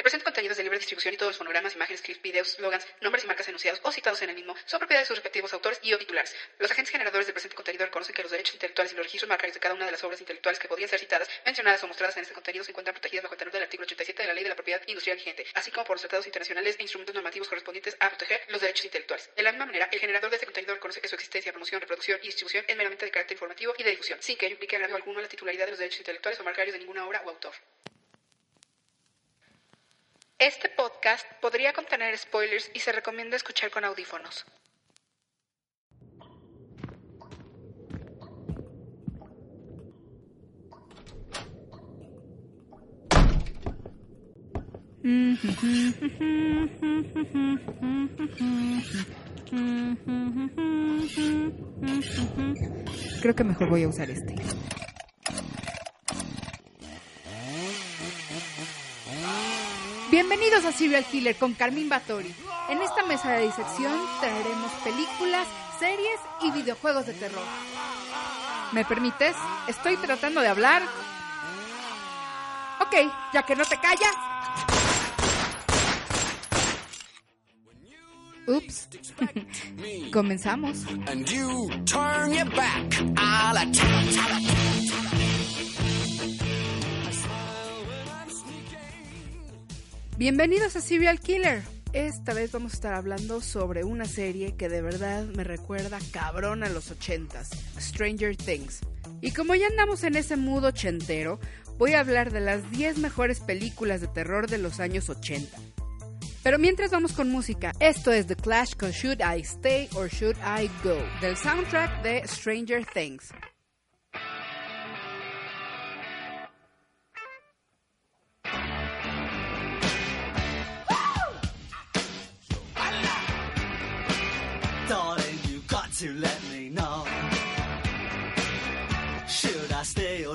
El presente contenido es de libre distribución y todos los fonogramas, imágenes, clips, videos, slogans, nombres y marcas enunciados o citados en el mismo son propiedad de sus respectivos autores y o titulares. Los agentes generadores del presente contenido reconocen que los derechos intelectuales y los registros marcarios de cada una de las obras intelectuales que podrían ser citadas, mencionadas o mostradas en este contenido se encuentran protegidas bajo el tenor del artículo 87 de la Ley de la Propiedad Industrial vigente, así como por los tratados internacionales e instrumentos normativos correspondientes a proteger los derechos intelectuales. De la misma manera, el generador de este contenido reconoce que su existencia, promoción, reproducción y distribución es meramente de carácter informativo y de difusión, sin que ello implique en algo alguno la titularidad de los derechos intelectuales o marcarios de ninguna obra o autor. Este podcast podría contener spoilers y se recomienda escuchar con audífonos. Creo que mejor voy a usar este. Bienvenidos a Serial Killer con Carmín Batori. En esta mesa de disección traeremos películas, series y videojuegos de terror. ¿Me permites? Estoy tratando de hablar. Ok, ya que no te callas. Ups. Comenzamos. and you turn your back. I'll attack. Bienvenidos a Serial Killer. Esta vez vamos a estar hablando sobre una serie que de verdad me recuerda cabrón a los ochentas, Stranger Things. Y como ya andamos en ese mood ochentero, voy a hablar de las 10 mejores películas de terror de los años 80. Pero mientras vamos con música, esto es The Clash con Should I Stay or Should I Go, del soundtrack de Stranger Things.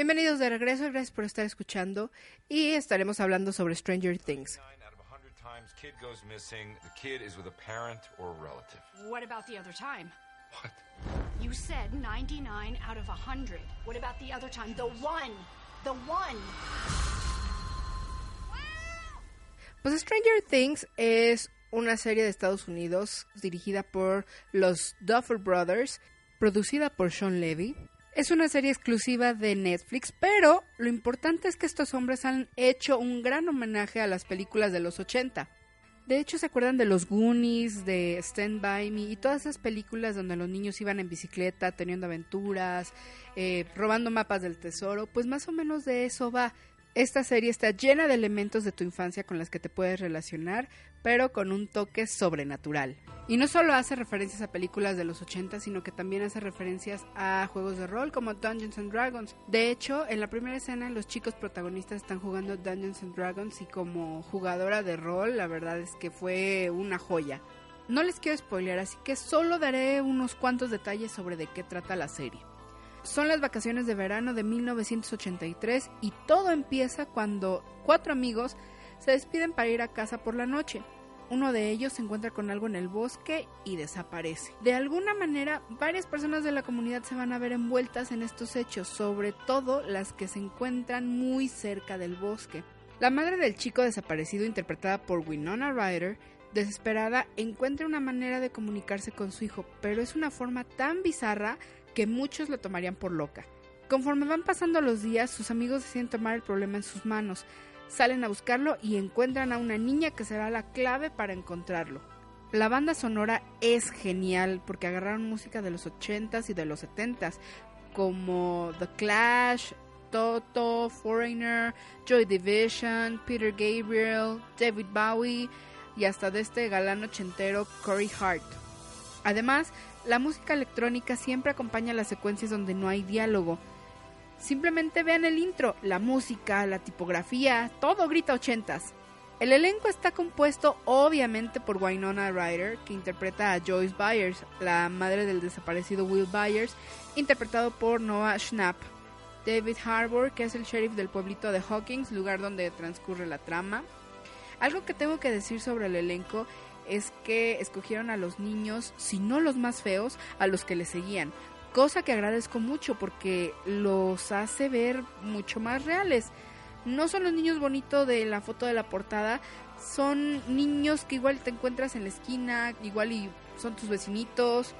Bienvenidos de regreso, gracias por estar escuchando y estaremos hablando sobre Stranger Things. Nine out of 100 times, kid goes missing. The kid is with a parent or a relative. What about the other time? What? You said 99 out of 100. What about the other time? The one. The one. Pues Stranger Things es una serie de Estados Unidos dirigida por los Duffer Brothers, producida por Sean Levy. Es una serie exclusiva de Netflix, pero lo importante es que estos hombres han hecho un gran homenaje a las películas de los 80. De hecho, ¿se acuerdan de los Goonies, de Stand By Me y todas esas películas donde los niños iban en bicicleta, teniendo aventuras, eh, robando mapas del tesoro? Pues más o menos de eso va. Esta serie está llena de elementos de tu infancia con las que te puedes relacionar, pero con un toque sobrenatural. Y no solo hace referencias a películas de los 80, sino que también hace referencias a juegos de rol como Dungeons and Dragons. De hecho, en la primera escena los chicos protagonistas están jugando Dungeons and Dragons y como jugadora de rol, la verdad es que fue una joya. No les quiero spoilear, así que solo daré unos cuantos detalles sobre de qué trata la serie. Son las vacaciones de verano de 1983 y todo empieza cuando cuatro amigos se despiden para ir a casa por la noche. Uno de ellos se encuentra con algo en el bosque y desaparece. De alguna manera, varias personas de la comunidad se van a ver envueltas en estos hechos, sobre todo las que se encuentran muy cerca del bosque. La madre del chico desaparecido, interpretada por Winona Ryder, desesperada, encuentra una manera de comunicarse con su hijo, pero es una forma tan bizarra que muchos lo tomarían por loca. Conforme van pasando los días, sus amigos deciden tomar el problema en sus manos, salen a buscarlo y encuentran a una niña que será la clave para encontrarlo. La banda sonora es genial porque agarraron música de los 80s y de los 70s, como The Clash, Toto, Foreigner, Joy Division, Peter Gabriel, David Bowie y hasta de este galán ochentero Corey Hart. Además, la música electrónica siempre acompaña las secuencias donde no hay diálogo. Simplemente vean el intro, la música, la tipografía, todo grita ochentas. El elenco está compuesto obviamente por Winona Ryder, que interpreta a Joyce Byers, la madre del desaparecido Will Byers, interpretado por Noah Schnapp. David Harbour, que es el sheriff del pueblito de Hawkins, lugar donde transcurre la trama. Algo que tengo que decir sobre el elenco es que escogieron a los niños, si no los más feos, a los que le seguían. Cosa que agradezco mucho porque los hace ver mucho más reales. No son los niños bonitos de la foto de la portada, son niños que igual te encuentras en la esquina, igual y son tus vecinitos.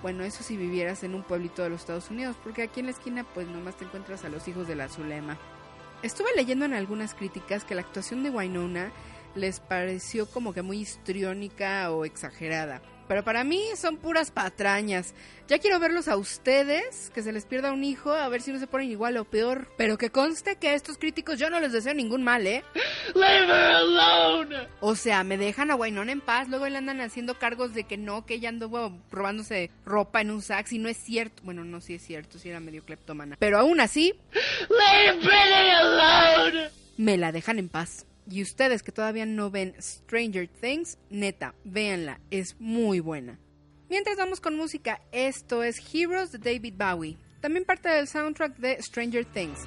Bueno, eso si vivieras en un pueblito de los Estados Unidos, porque aquí en la esquina pues nomás te encuentras a los hijos de la Zulema. Estuve leyendo en algunas críticas que la actuación de Winona les pareció como que muy histriónica o exagerada. Pero para mí son puras patrañas. Ya quiero verlos a ustedes, que se les pierda un hijo, a ver si no se ponen igual o peor. Pero que conste que a estos críticos yo no les deseo ningún mal, ¿eh? Leave her alone. O sea, me dejan a Wynonna en paz, luego le andan haciendo cargos de que no, que ella anduvo robándose ropa en un sax y no es cierto. Bueno, no, sí es cierto, sí era medio cleptómana. Pero aún así, Leave Britney alone. me la dejan en paz. Y ustedes que todavía no ven Stranger Things, neta, véanla, es muy buena. Mientras vamos con música, esto es Heroes de David Bowie, también parte del soundtrack de Stranger Things.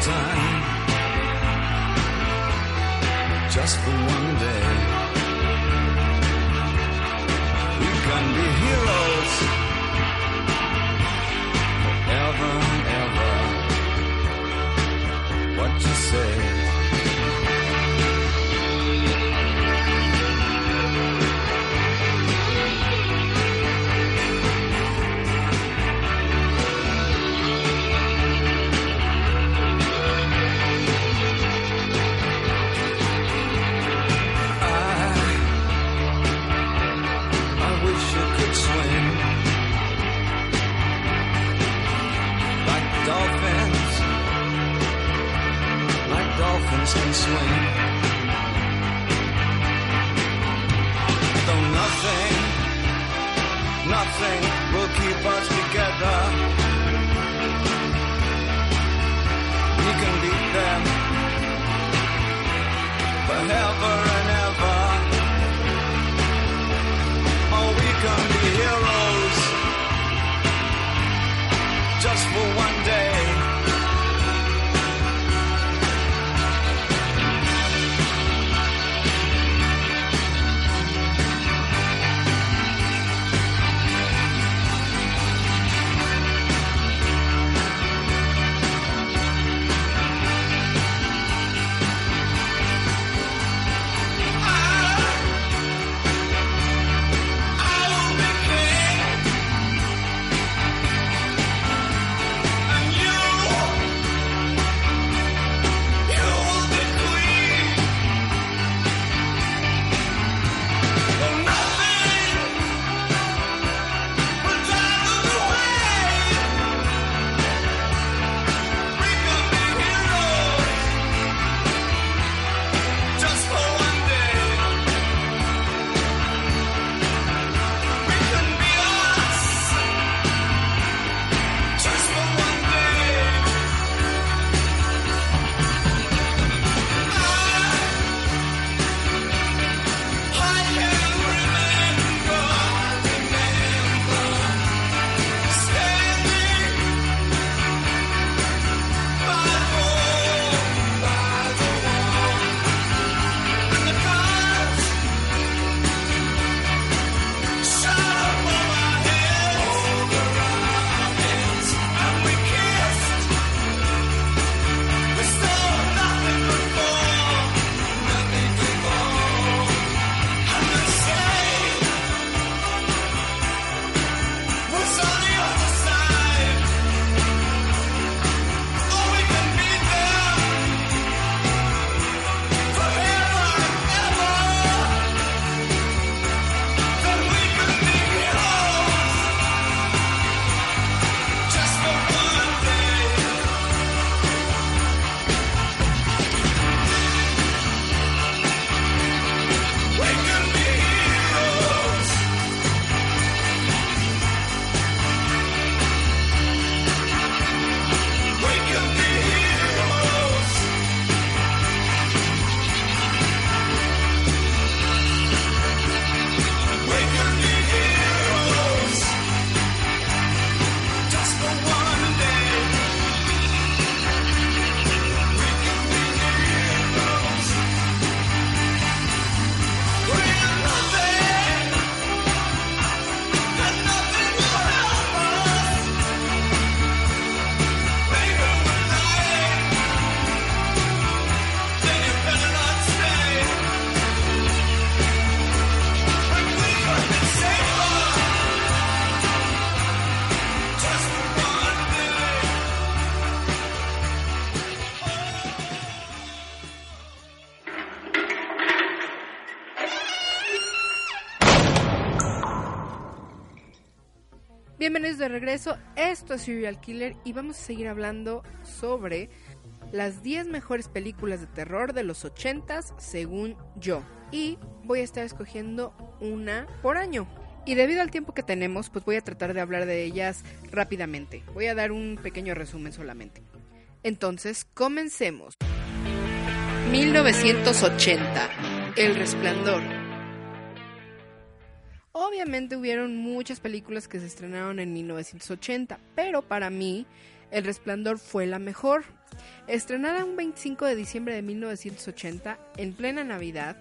time. Just for regreso, esto es Serial Killer y vamos a seguir hablando sobre las 10 mejores películas de terror de los 80s según yo. Y voy a estar escogiendo una por año. Y debido al tiempo que tenemos, pues voy a tratar de hablar de ellas rápidamente. Voy a dar un pequeño resumen solamente. Entonces, comencemos. 1980. El Resplandor. Obviamente hubieron muchas películas que se estrenaron en 1980, pero para mí El Resplandor fue la mejor. Estrenada un 25 de diciembre de 1980, en plena Navidad,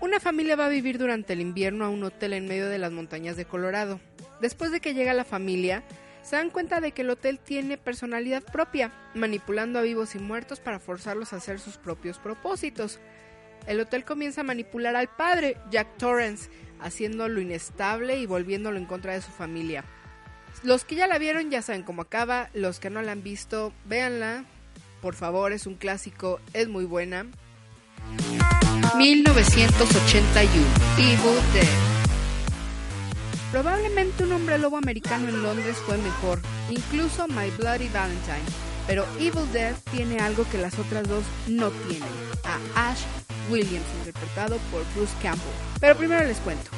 una familia va a vivir durante el invierno a un hotel en medio de las montañas de Colorado. Después de que llega la familia, se dan cuenta de que el hotel tiene personalidad propia, manipulando a vivos y muertos para forzarlos a hacer sus propios propósitos. El hotel comienza a manipular al padre, Jack Torrance, haciéndolo inestable y volviéndolo en contra de su familia. Los que ya la vieron ya saben cómo acaba, los que no la han visto, véanla, por favor, es un clásico, es muy buena. 1981, Evil Dead. Probablemente un hombre lobo americano en Londres fue mejor, incluso My Bloody Valentine, pero Evil Dead tiene algo que las otras dos no tienen, a Ash Williams, interpretado por Bruce Campbell. Pero primero les cuento.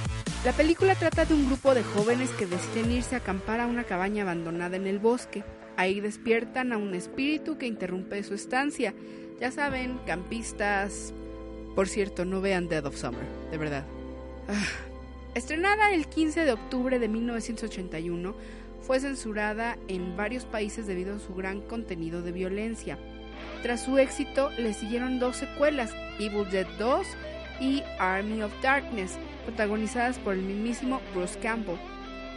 La película trata de un grupo de jóvenes que deciden irse a acampar a una cabaña abandonada en el bosque. Ahí despiertan a un espíritu que interrumpe su estancia. Ya saben, campistas. Por cierto, no vean Dead of Summer, de verdad. Ah. Estrenada el 15 de octubre de 1981, fue censurada en varios países debido a su gran contenido de violencia. Tras su éxito, le siguieron dos secuelas, Evil Dead 2 y Army of Darkness, protagonizadas por el mismísimo Bruce Campbell.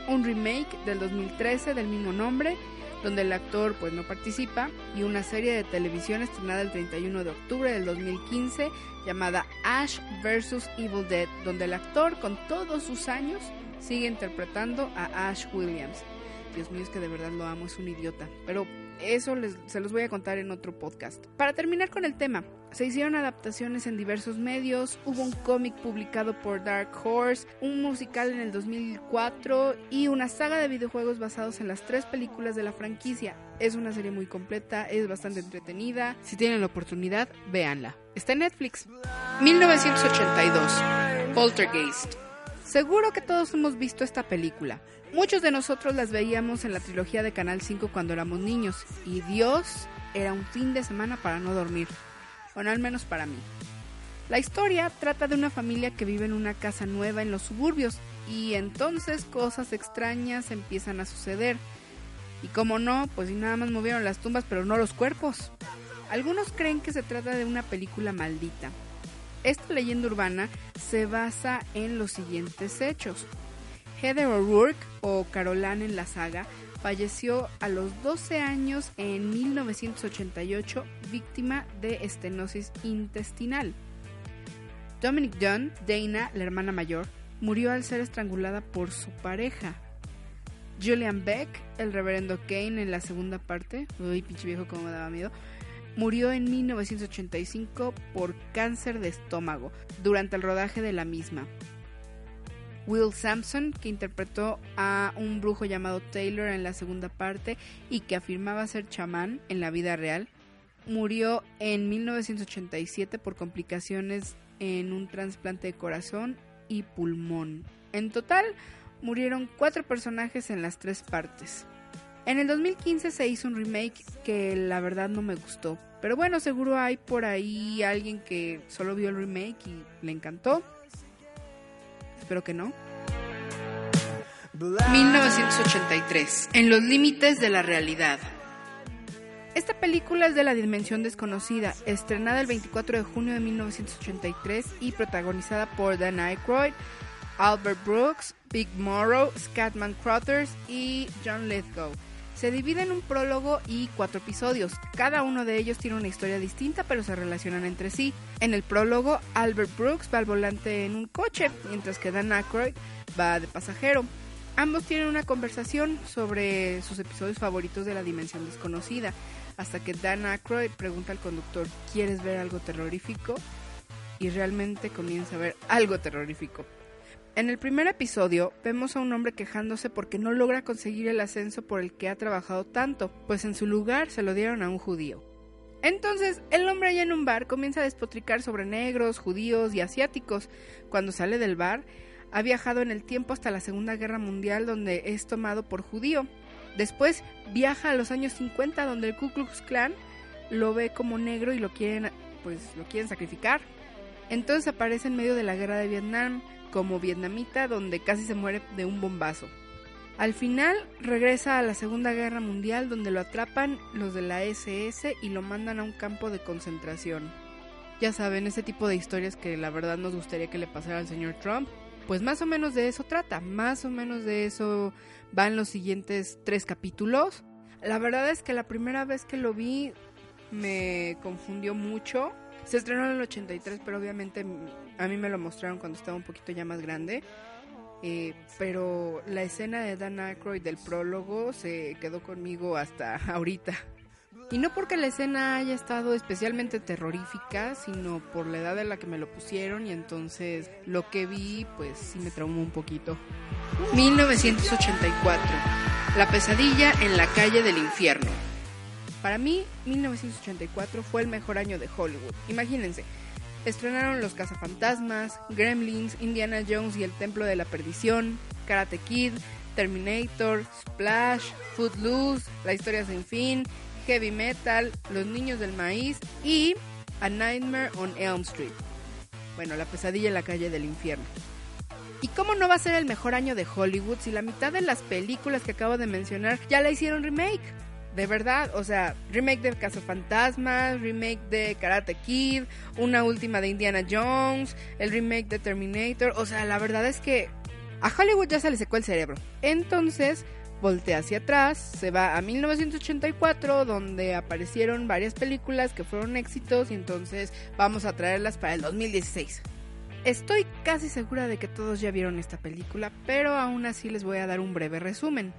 Un remake del 2013 del mismo nombre, donde el actor pues no participa, y una serie de televisión estrenada el 31 de octubre del 2015 llamada Ash vs. Evil Dead, donde el actor con todos sus años sigue interpretando a Ash Williams. Dios mío, es que de verdad lo amo, es un idiota. Pero eso les, se los voy a contar en otro podcast. Para terminar con el tema, se hicieron adaptaciones en diversos medios, hubo un cómic publicado por Dark Horse, un musical en el 2004 y una saga de videojuegos basados en las tres películas de la franquicia. Es una serie muy completa, es bastante entretenida. Si tienen la oportunidad, véanla. Está en Netflix. 1982. Poltergeist. Seguro que todos hemos visto esta película. Muchos de nosotros las veíamos en la trilogía de Canal 5 cuando éramos niños y Dios era un fin de semana para no dormir. Bueno, al menos para mí. La historia trata de una familia que vive en una casa nueva en los suburbios y entonces cosas extrañas empiezan a suceder. Y como no, pues nada más movieron las tumbas pero no los cuerpos. Algunos creen que se trata de una película maldita. Esta leyenda urbana se basa en los siguientes hechos. Heather O'Rourke, o Caroline en la saga, falleció a los 12 años en 1988 víctima de estenosis intestinal. Dominic Dunn, Dana, la hermana mayor, murió al ser estrangulada por su pareja. Julian Beck, el reverendo Kane en la segunda parte, uy, pinche viejo como me daba miedo, murió en 1985 por cáncer de estómago durante el rodaje de la misma. Will Sampson, que interpretó a un brujo llamado Taylor en la segunda parte y que afirmaba ser chamán en la vida real, murió en 1987 por complicaciones en un trasplante de corazón y pulmón. En total, murieron cuatro personajes en las tres partes. En el 2015 se hizo un remake que la verdad no me gustó. Pero bueno, seguro hay por ahí alguien que solo vio el remake y le encantó. Espero que no. 1983. En los límites de la realidad. Esta película es de la dimensión desconocida, estrenada el 24 de junio de 1983 y protagonizada por Dan Aykroyd, Albert Brooks, Big Morrow, Scatman Crothers y John Lithgow. Se divide en un prólogo y cuatro episodios. Cada uno de ellos tiene una historia distinta, pero se relacionan entre sí. En el prólogo, Albert Brooks va al volante en un coche, mientras que Dan Aykroyd va de pasajero. Ambos tienen una conversación sobre sus episodios favoritos de la dimensión desconocida, hasta que Dan Aykroyd pregunta al conductor, ¿quieres ver algo terrorífico? Y realmente comienza a ver algo terrorífico. En el primer episodio vemos a un hombre quejándose porque no logra conseguir el ascenso por el que ha trabajado tanto, pues en su lugar se lo dieron a un judío. Entonces, el hombre allá en un bar comienza a despotricar sobre negros, judíos y asiáticos. Cuando sale del bar, ha viajado en el tiempo hasta la Segunda Guerra Mundial donde es tomado por judío. Después viaja a los años 50 donde el Ku Klux Klan lo ve como negro y lo quieren pues lo quieren sacrificar. Entonces aparece en medio de la guerra de Vietnam como vietnamita donde casi se muere de un bombazo. Al final regresa a la Segunda Guerra Mundial donde lo atrapan los de la SS y lo mandan a un campo de concentración. Ya saben, ese tipo de historias que la verdad nos gustaría que le pasara al señor Trump, pues más o menos de eso trata, más o menos de eso van los siguientes tres capítulos. La verdad es que la primera vez que lo vi me confundió mucho. Se estrenó en el 83, pero obviamente a mí me lo mostraron cuando estaba un poquito ya más grande. Eh, pero la escena de Dan Aykroyd del prólogo se quedó conmigo hasta ahorita. Y no porque la escena haya estado especialmente terrorífica, sino por la edad en la que me lo pusieron y entonces lo que vi pues sí me traumó un poquito. 1984. La pesadilla en la calle del infierno. Para mí, 1984 fue el mejor año de Hollywood. Imagínense, estrenaron Los Cazafantasmas, Gremlins, Indiana Jones y el Templo de la Perdición, Karate Kid, Terminator, Splash, Footloose, La Historia Sin Fin, Heavy Metal, Los Niños del Maíz y A Nightmare on Elm Street. Bueno, La Pesadilla en la Calle del Infierno. ¿Y cómo no va a ser el mejor año de Hollywood si la mitad de las películas que acabo de mencionar ya la hicieron remake? De verdad, o sea, remake de Cazafantasmas, remake de Karate Kid, una última de Indiana Jones, el remake de Terminator, o sea, la verdad es que a Hollywood ya se le secó el cerebro. Entonces, voltea hacia atrás, se va a 1984, donde aparecieron varias películas que fueron éxitos y entonces vamos a traerlas para el 2016. Estoy casi segura de que todos ya vieron esta película, pero aún así les voy a dar un breve resumen.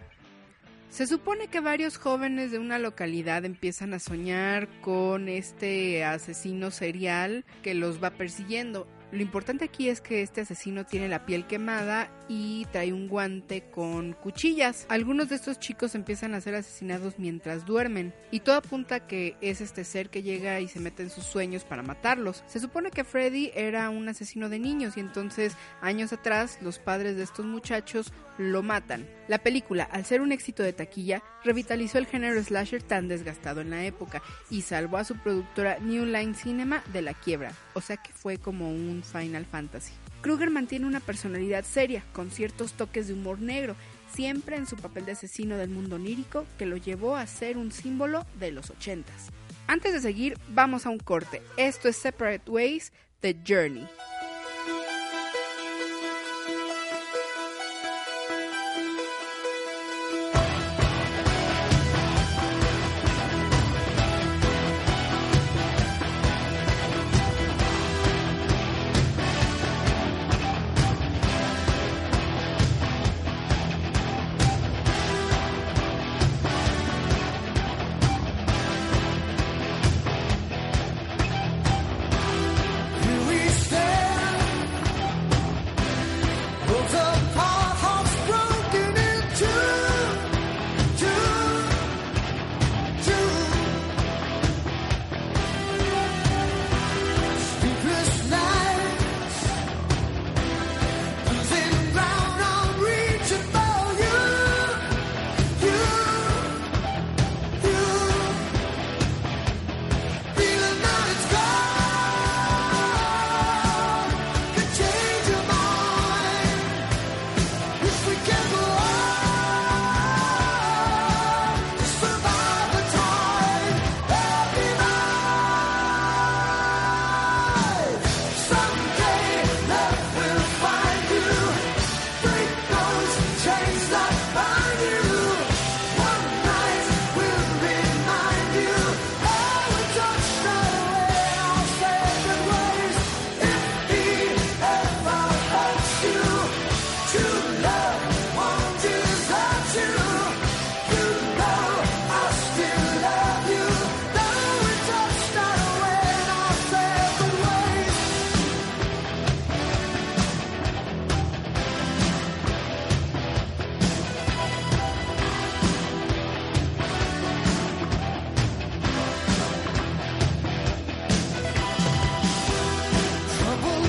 Se supone que varios jóvenes de una localidad empiezan a soñar con este asesino serial que los va persiguiendo. Lo importante aquí es que este asesino tiene la piel quemada y trae un guante con cuchillas. Algunos de estos chicos empiezan a ser asesinados mientras duermen y todo apunta a que es este ser que llega y se mete en sus sueños para matarlos. Se supone que Freddy era un asesino de niños y entonces años atrás los padres de estos muchachos lo matan. La película, al ser un éxito de taquilla, revitalizó el género slasher tan desgastado en la época y salvó a su productora New Line Cinema de la quiebra, o sea que fue como un Final Fantasy. Kruger mantiene una personalidad seria, con ciertos toques de humor negro, siempre en su papel de asesino del mundo onírico que lo llevó a ser un símbolo de los ochentas. Antes de seguir, vamos a un corte. Esto es Separate Ways, The Journey.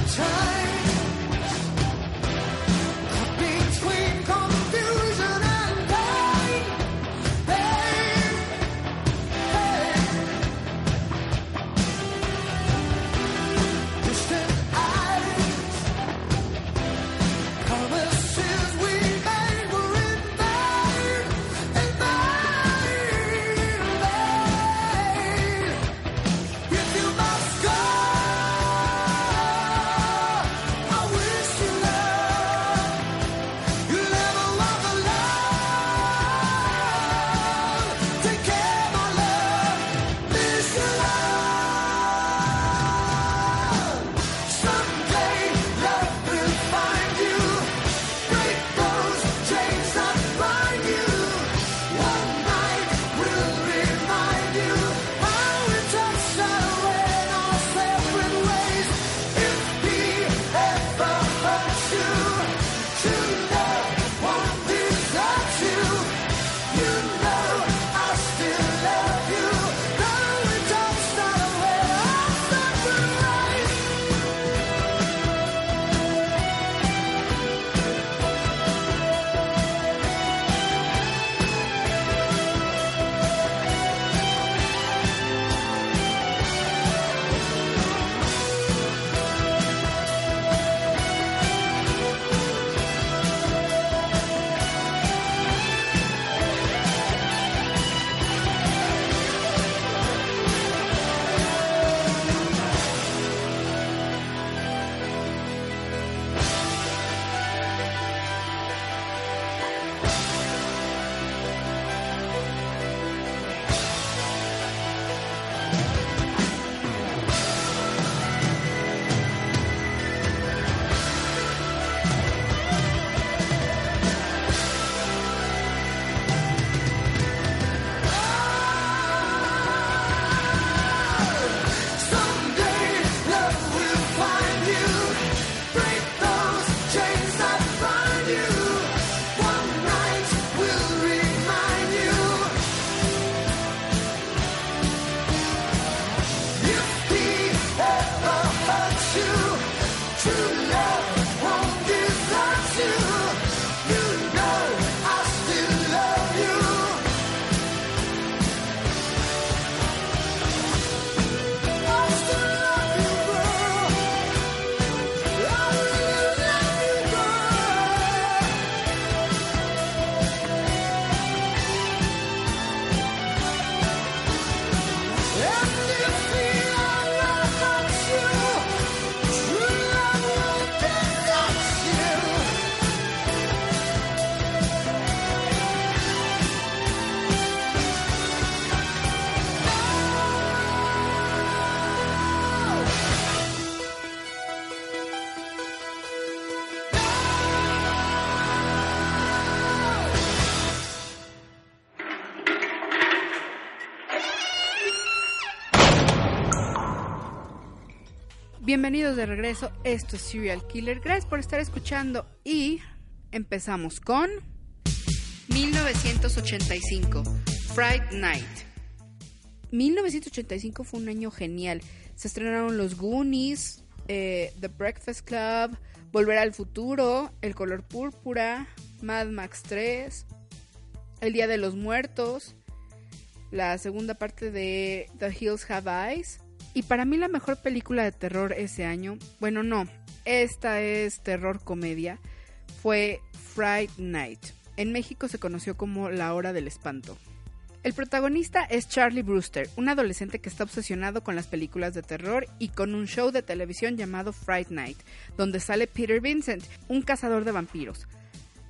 time. Bienvenidos de regreso, esto es Serial Killer. Gracias por estar escuchando y empezamos con 1985, Fright Night. 1985 fue un año genial. Se estrenaron los Goonies, eh, The Breakfast Club, Volver al Futuro, El Color Púrpura, Mad Max 3, El Día de los Muertos, la segunda parte de The Hills Have Eyes. Y para mí la mejor película de terror ese año, bueno no, esta es terror comedia, fue Fright Night. En México se conoció como La Hora del Espanto. El protagonista es Charlie Brewster, un adolescente que está obsesionado con las películas de terror y con un show de televisión llamado Fright Night, donde sale Peter Vincent, un cazador de vampiros.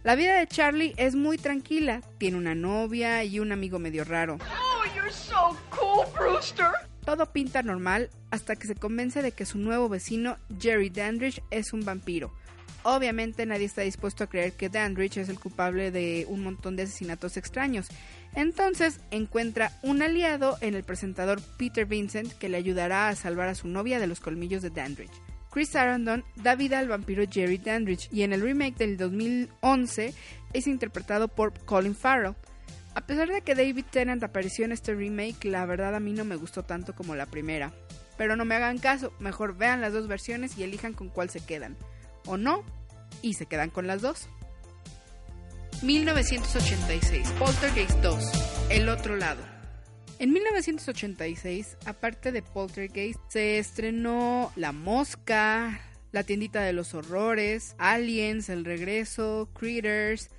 La vida de Charlie es muy tranquila, tiene una novia y un amigo medio raro. Oh, you're so cool, Brewster. Todo pinta normal hasta que se convence de que su nuevo vecino, Jerry Dandridge, es un vampiro. Obviamente nadie está dispuesto a creer que Dandridge es el culpable de un montón de asesinatos extraños. Entonces encuentra un aliado en el presentador Peter Vincent que le ayudará a salvar a su novia de los colmillos de Dandridge. Chris Sarandon da vida al vampiro Jerry Dandridge y en el remake del 2011 es interpretado por Colin Farrell. A pesar de que David Tennant apareció en este remake, la verdad a mí no me gustó tanto como la primera. Pero no me hagan caso, mejor vean las dos versiones y elijan con cuál se quedan. O no, y se quedan con las dos. 1986, Poltergeist 2, El otro lado. En 1986, aparte de Poltergeist, se estrenó La Mosca, La tiendita de los horrores, Aliens, El regreso, Critters,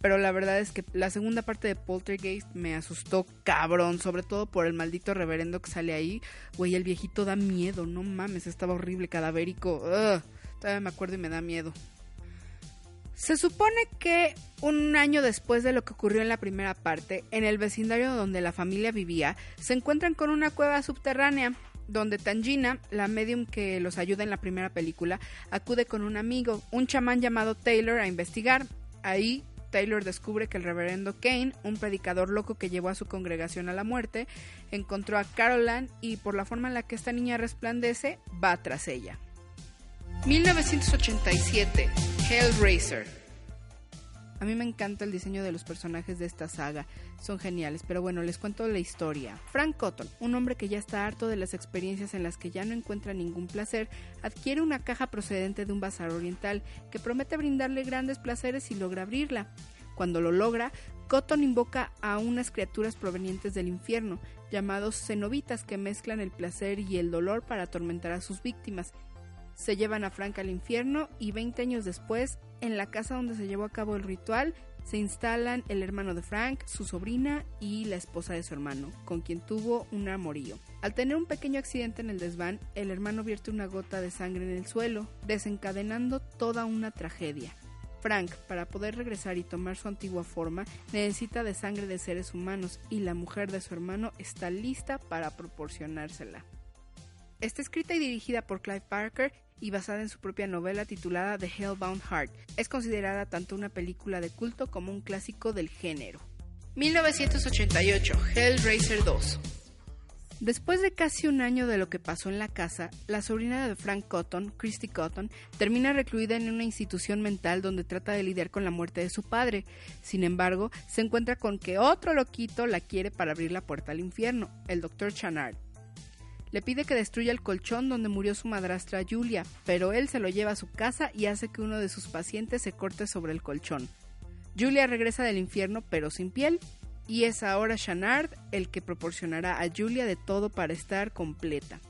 pero la verdad es que la segunda parte de Poltergeist me asustó cabrón, sobre todo por el maldito reverendo que sale ahí. Güey, el viejito da miedo, no mames, estaba horrible, cadavérico. Ugh, todavía me acuerdo y me da miedo. Se supone que un año después de lo que ocurrió en la primera parte, en el vecindario donde la familia vivía, se encuentran con una cueva subterránea donde Tangina, la medium que los ayuda en la primera película, acude con un amigo, un chamán llamado Taylor, a investigar. Ahí Taylor descubre que el reverendo Kane, un predicador loco que llevó a su congregación a la muerte, encontró a Caroline y por la forma en la que esta niña resplandece, va tras ella. 1987, Hellraiser. A mí me encanta el diseño de los personajes de esta saga, son geniales, pero bueno, les cuento la historia. Frank Cotton, un hombre que ya está harto de las experiencias en las que ya no encuentra ningún placer, adquiere una caja procedente de un bazar oriental que promete brindarle grandes placeres si logra abrirla. Cuando lo logra, Cotton invoca a unas criaturas provenientes del infierno, llamados cenobitas que mezclan el placer y el dolor para atormentar a sus víctimas se llevan a Frank al infierno y 20 años después, en la casa donde se llevó a cabo el ritual, se instalan el hermano de Frank, su sobrina y la esposa de su hermano, con quien tuvo un amorío. Al tener un pequeño accidente en el desván, el hermano vierte una gota de sangre en el suelo, desencadenando toda una tragedia. Frank, para poder regresar y tomar su antigua forma, necesita de sangre de seres humanos y la mujer de su hermano está lista para proporcionársela. Está escrita y dirigida por Clive Parker y basada en su propia novela titulada The Hellbound Heart. Es considerada tanto una película de culto como un clásico del género. 1988, Hellraiser 2. Después de casi un año de lo que pasó en la casa, la sobrina de Frank Cotton, Christy Cotton, termina recluida en una institución mental donde trata de lidiar con la muerte de su padre. Sin embargo, se encuentra con que otro loquito la quiere para abrir la puerta al infierno, el Dr. Chanard. Le pide que destruya el colchón donde murió su madrastra Julia, pero él se lo lleva a su casa y hace que uno de sus pacientes se corte sobre el colchón. Julia regresa del infierno pero sin piel, y es ahora Shanard el que proporcionará a Julia de todo para estar completa.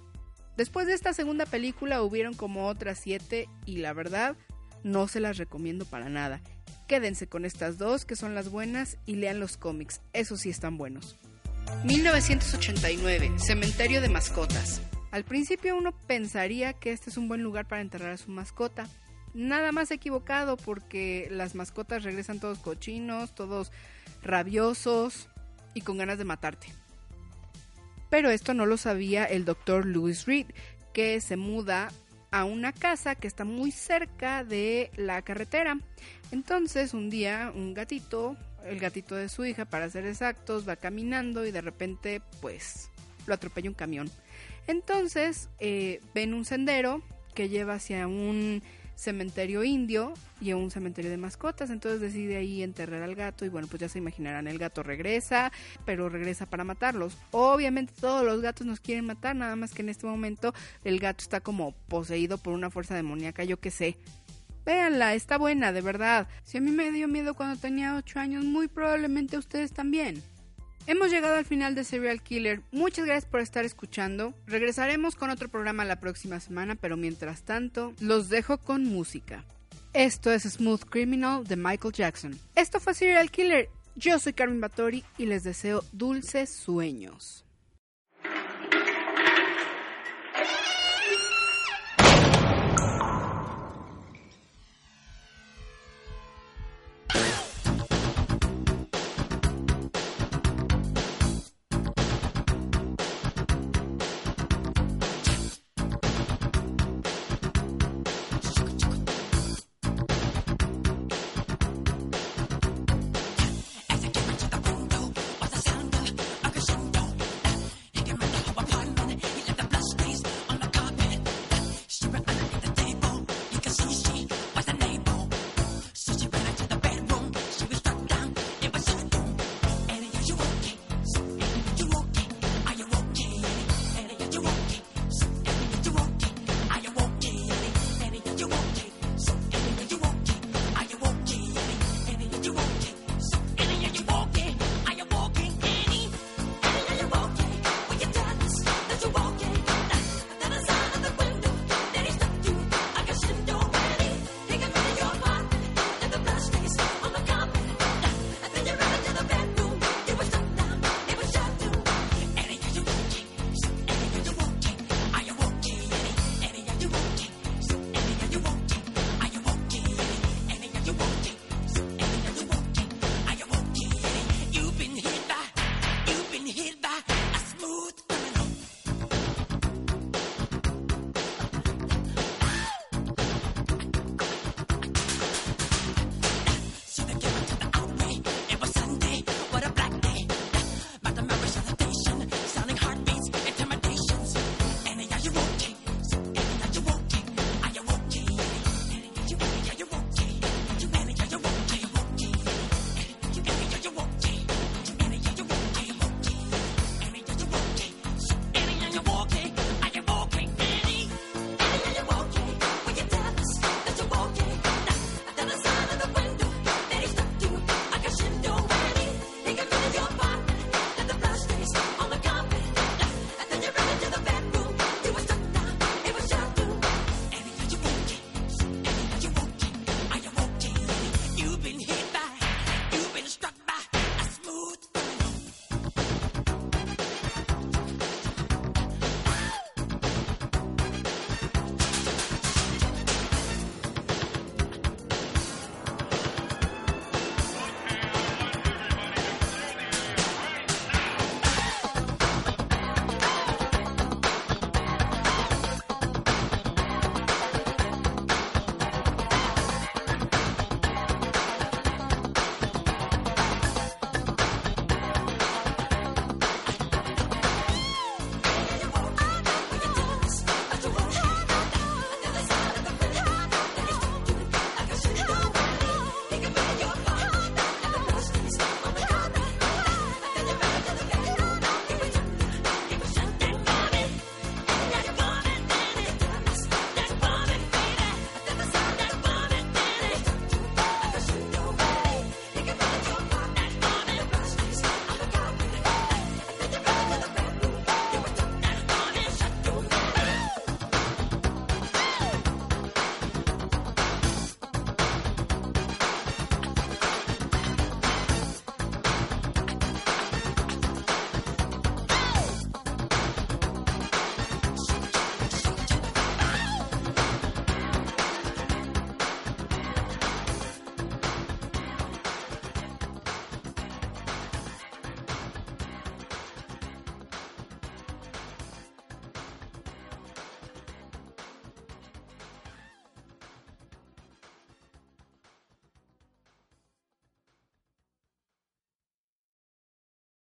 Después de esta segunda película hubieron como otras siete y la verdad no se las recomiendo para nada. Quédense con estas dos que son las buenas y lean los cómics, esos sí están buenos. 1989, Cementerio de Mascotas. Al principio uno pensaría que este es un buen lugar para enterrar a su mascota. Nada más equivocado porque las mascotas regresan todos cochinos, todos rabiosos y con ganas de matarte. Pero esto no lo sabía el doctor Louis Reed, que se muda a una casa que está muy cerca de la carretera. Entonces un día un gatito el gatito de su hija, para ser exactos, va caminando y de repente, pues, lo atropella un camión. Entonces eh, ven un sendero que lleva hacia un cementerio indio y a un cementerio de mascotas. Entonces decide ahí enterrar al gato y bueno, pues ya se imaginarán, el gato regresa, pero regresa para matarlos. Obviamente todos los gatos nos quieren matar, nada más que en este momento el gato está como poseído por una fuerza demoníaca, yo qué sé. Véanla, está buena, de verdad. Si a mí me dio miedo cuando tenía 8 años, muy probablemente ustedes también. Hemos llegado al final de Serial Killer. Muchas gracias por estar escuchando. Regresaremos con otro programa la próxima semana, pero mientras tanto, los dejo con música. Esto es Smooth Criminal de Michael Jackson. Esto fue Serial Killer. Yo soy Carmen Batori y les deseo dulces sueños.